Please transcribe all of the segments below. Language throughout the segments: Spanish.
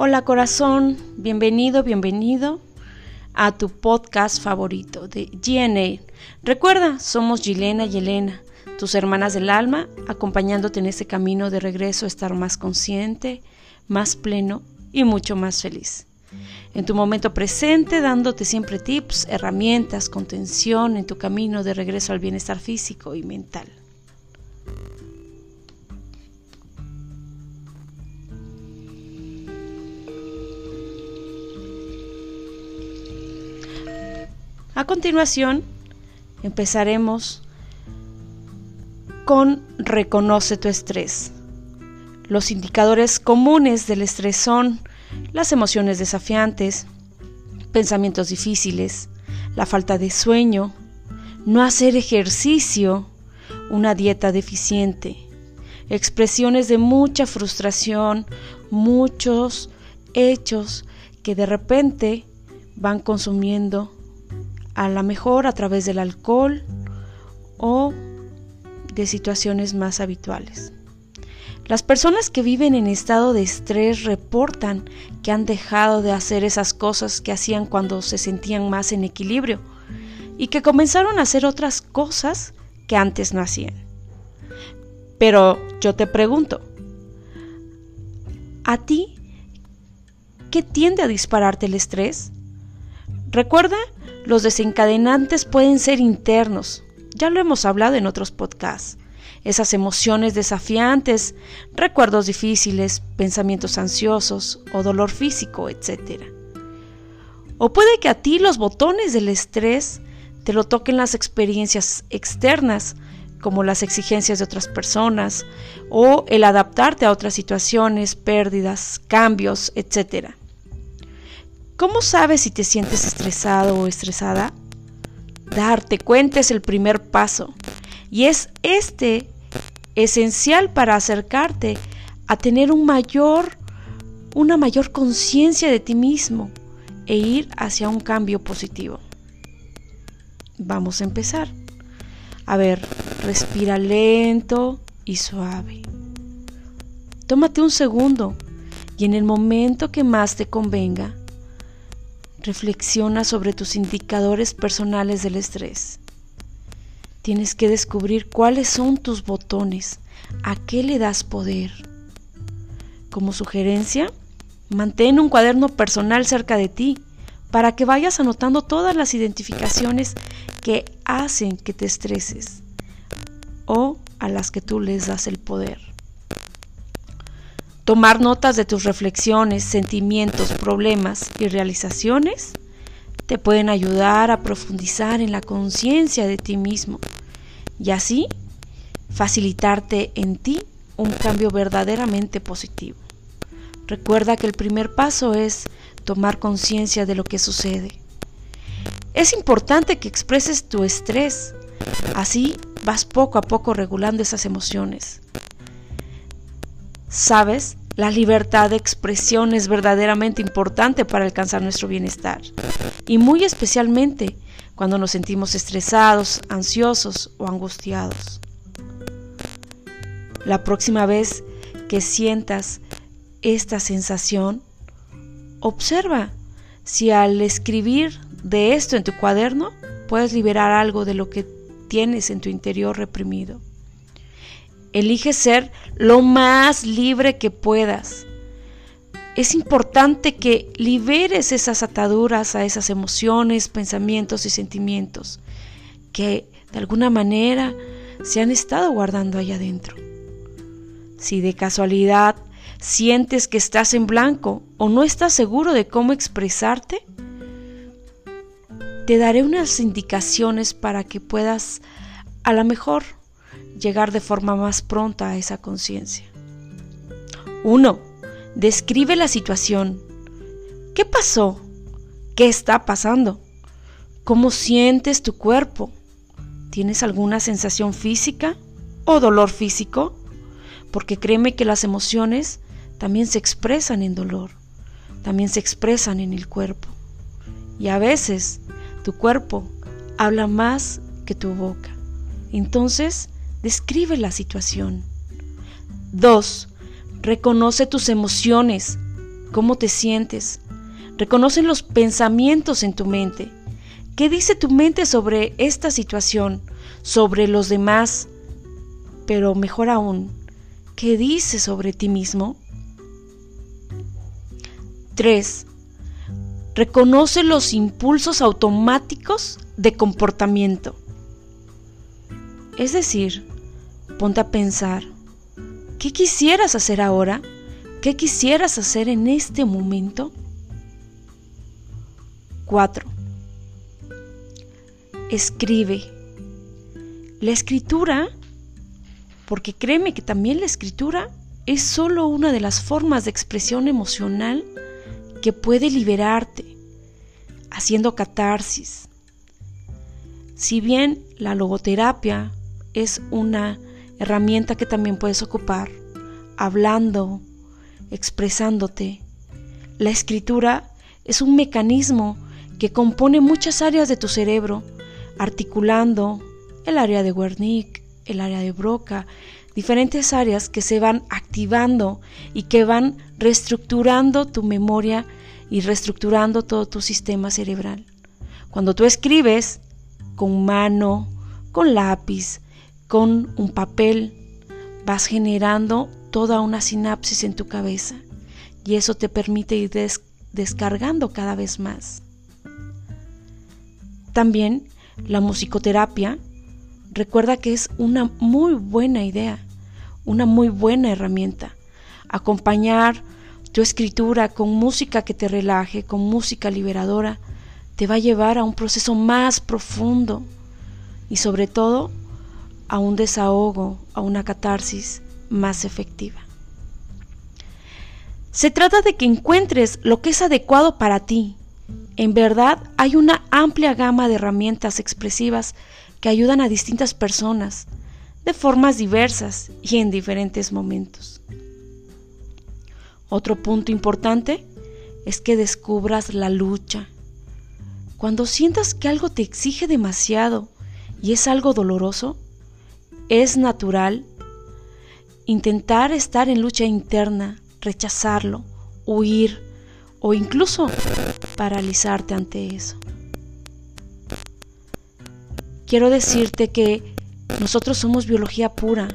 Hola corazón, bienvenido, bienvenido a tu podcast favorito de GNA. Recuerda, somos Gilena y Elena, tus hermanas del alma, acompañándote en este camino de regreso a estar más consciente, más pleno y mucho más feliz. En tu momento presente, dándote siempre tips, herramientas, contención en tu camino de regreso al bienestar físico y mental. A continuación, empezaremos con Reconoce tu estrés. Los indicadores comunes del estrés son las emociones desafiantes, pensamientos difíciles, la falta de sueño, no hacer ejercicio, una dieta deficiente, expresiones de mucha frustración, muchos hechos que de repente van consumiendo a lo mejor a través del alcohol o de situaciones más habituales. Las personas que viven en estado de estrés reportan que han dejado de hacer esas cosas que hacían cuando se sentían más en equilibrio y que comenzaron a hacer otras cosas que antes no hacían. Pero yo te pregunto, ¿a ti qué tiende a dispararte el estrés? Recuerda los desencadenantes pueden ser internos, ya lo hemos hablado en otros podcasts. Esas emociones desafiantes, recuerdos difíciles, pensamientos ansiosos o dolor físico, etc. O puede que a ti los botones del estrés te lo toquen las experiencias externas, como las exigencias de otras personas o el adaptarte a otras situaciones, pérdidas, cambios, etc. ¿Cómo sabes si te sientes estresado o estresada? Darte cuenta es el primer paso y es este esencial para acercarte a tener un mayor una mayor conciencia de ti mismo e ir hacia un cambio positivo. Vamos a empezar. A ver, respira lento y suave. Tómate un segundo y en el momento que más te convenga, Reflexiona sobre tus indicadores personales del estrés. Tienes que descubrir cuáles son tus botones, a qué le das poder. Como sugerencia, mantén un cuaderno personal cerca de ti para que vayas anotando todas las identificaciones que hacen que te estreses o a las que tú les das el poder. Tomar notas de tus reflexiones, sentimientos, problemas y realizaciones te pueden ayudar a profundizar en la conciencia de ti mismo y así facilitarte en ti un cambio verdaderamente positivo. Recuerda que el primer paso es tomar conciencia de lo que sucede. Es importante que expreses tu estrés, así vas poco a poco regulando esas emociones. Sabes, la libertad de expresión es verdaderamente importante para alcanzar nuestro bienestar, y muy especialmente cuando nos sentimos estresados, ansiosos o angustiados. La próxima vez que sientas esta sensación, observa si al escribir de esto en tu cuaderno puedes liberar algo de lo que tienes en tu interior reprimido. Elige ser lo más libre que puedas. Es importante que liberes esas ataduras a esas emociones, pensamientos y sentimientos que de alguna manera se han estado guardando allá adentro. Si de casualidad sientes que estás en blanco o no estás seguro de cómo expresarte, te daré unas indicaciones para que puedas a lo mejor llegar de forma más pronta a esa conciencia. 1. Describe la situación. ¿Qué pasó? ¿Qué está pasando? ¿Cómo sientes tu cuerpo? ¿Tienes alguna sensación física o dolor físico? Porque créeme que las emociones también se expresan en dolor, también se expresan en el cuerpo. Y a veces tu cuerpo habla más que tu boca. Entonces, Describe la situación. 2. Reconoce tus emociones. cómo te sientes. Reconoce los pensamientos en tu mente. ¿Qué dice tu mente sobre esta situación, sobre los demás? Pero mejor aún, ¿qué dice sobre ti mismo? 3. Reconoce los impulsos automáticos de comportamiento. Es decir, ponte a pensar, ¿qué quisieras hacer ahora? ¿Qué quisieras hacer en este momento? 4. Escribe. La escritura, porque créeme que también la escritura es solo una de las formas de expresión emocional que puede liberarte, haciendo catarsis. Si bien la logoterapia es una herramienta que también puedes ocupar, hablando, expresándote, la escritura es un mecanismo que compone muchas áreas de tu cerebro, articulando el área de Wernicke, el área de Broca, diferentes áreas que se van activando y que van reestructurando tu memoria y reestructurando todo tu sistema cerebral. Cuando tú escribes con mano, con lápiz, con un papel, vas generando toda una sinapsis en tu cabeza y eso te permite ir descargando cada vez más. También la musicoterapia, recuerda que es una muy buena idea, una muy buena herramienta. Acompañar tu escritura con música que te relaje, con música liberadora, te va a llevar a un proceso más profundo y sobre todo a un desahogo, a una catarsis más efectiva. Se trata de que encuentres lo que es adecuado para ti, en verdad, hay una amplia gama de herramientas expresivas que ayudan a distintas personas, de formas diversas y en diferentes momentos. Otro punto importante es que descubras la lucha. Cuando sientas que algo te exige demasiado y es algo doloroso, es natural intentar estar en lucha interna, rechazarlo, huir, o incluso paralizarte ante eso. Quiero decirte que nosotros somos biología pura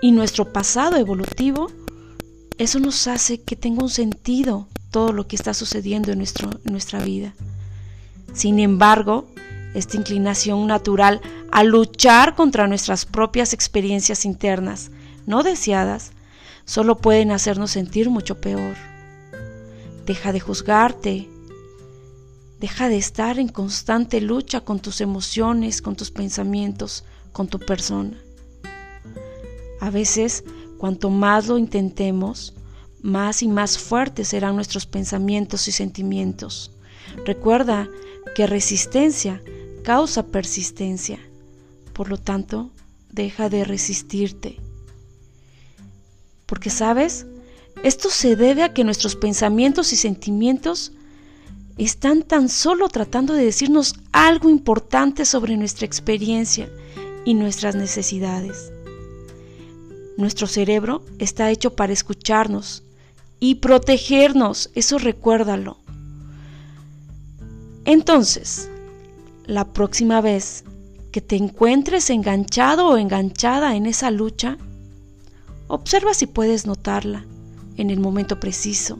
y nuestro pasado evolutivo, eso nos hace que tenga un sentido todo lo que está sucediendo en, nuestro, en nuestra vida. Sin embargo, esta inclinación natural a luchar contra nuestras propias experiencias internas no deseadas solo pueden hacernos sentir mucho peor. Deja de juzgarte. Deja de estar en constante lucha con tus emociones, con tus pensamientos, con tu persona. A veces, cuanto más lo intentemos, más y más fuertes serán nuestros pensamientos y sentimientos. Recuerda que resistencia causa persistencia. Por lo tanto, deja de resistirte. Porque sabes, esto se debe a que nuestros pensamientos y sentimientos están tan solo tratando de decirnos algo importante sobre nuestra experiencia y nuestras necesidades. Nuestro cerebro está hecho para escucharnos y protegernos, eso recuérdalo. Entonces, la próxima vez que te encuentres enganchado o enganchada en esa lucha, observa si puedes notarla en el momento preciso,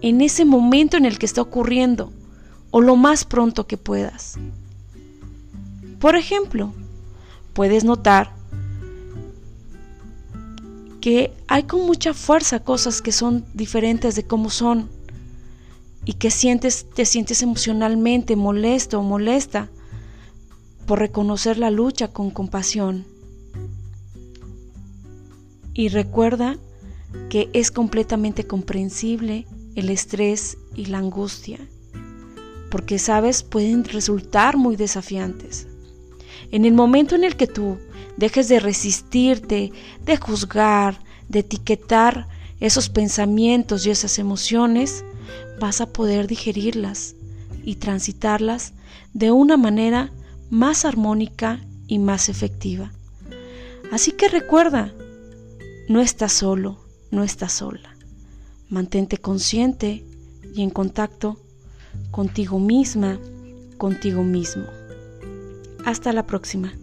en ese momento en el que está ocurriendo o lo más pronto que puedas. Por ejemplo, puedes notar que hay con mucha fuerza cosas que son diferentes de cómo son y que sientes, te sientes emocionalmente molesto o molesta por reconocer la lucha con compasión. Y recuerda que es completamente comprensible el estrés y la angustia, porque sabes, pueden resultar muy desafiantes. En el momento en el que tú dejes de resistirte, de juzgar, de etiquetar esos pensamientos y esas emociones, vas a poder digerirlas y transitarlas de una manera más armónica y más efectiva. Así que recuerda, no estás solo, no estás sola. Mantente consciente y en contacto contigo misma, contigo mismo. Hasta la próxima.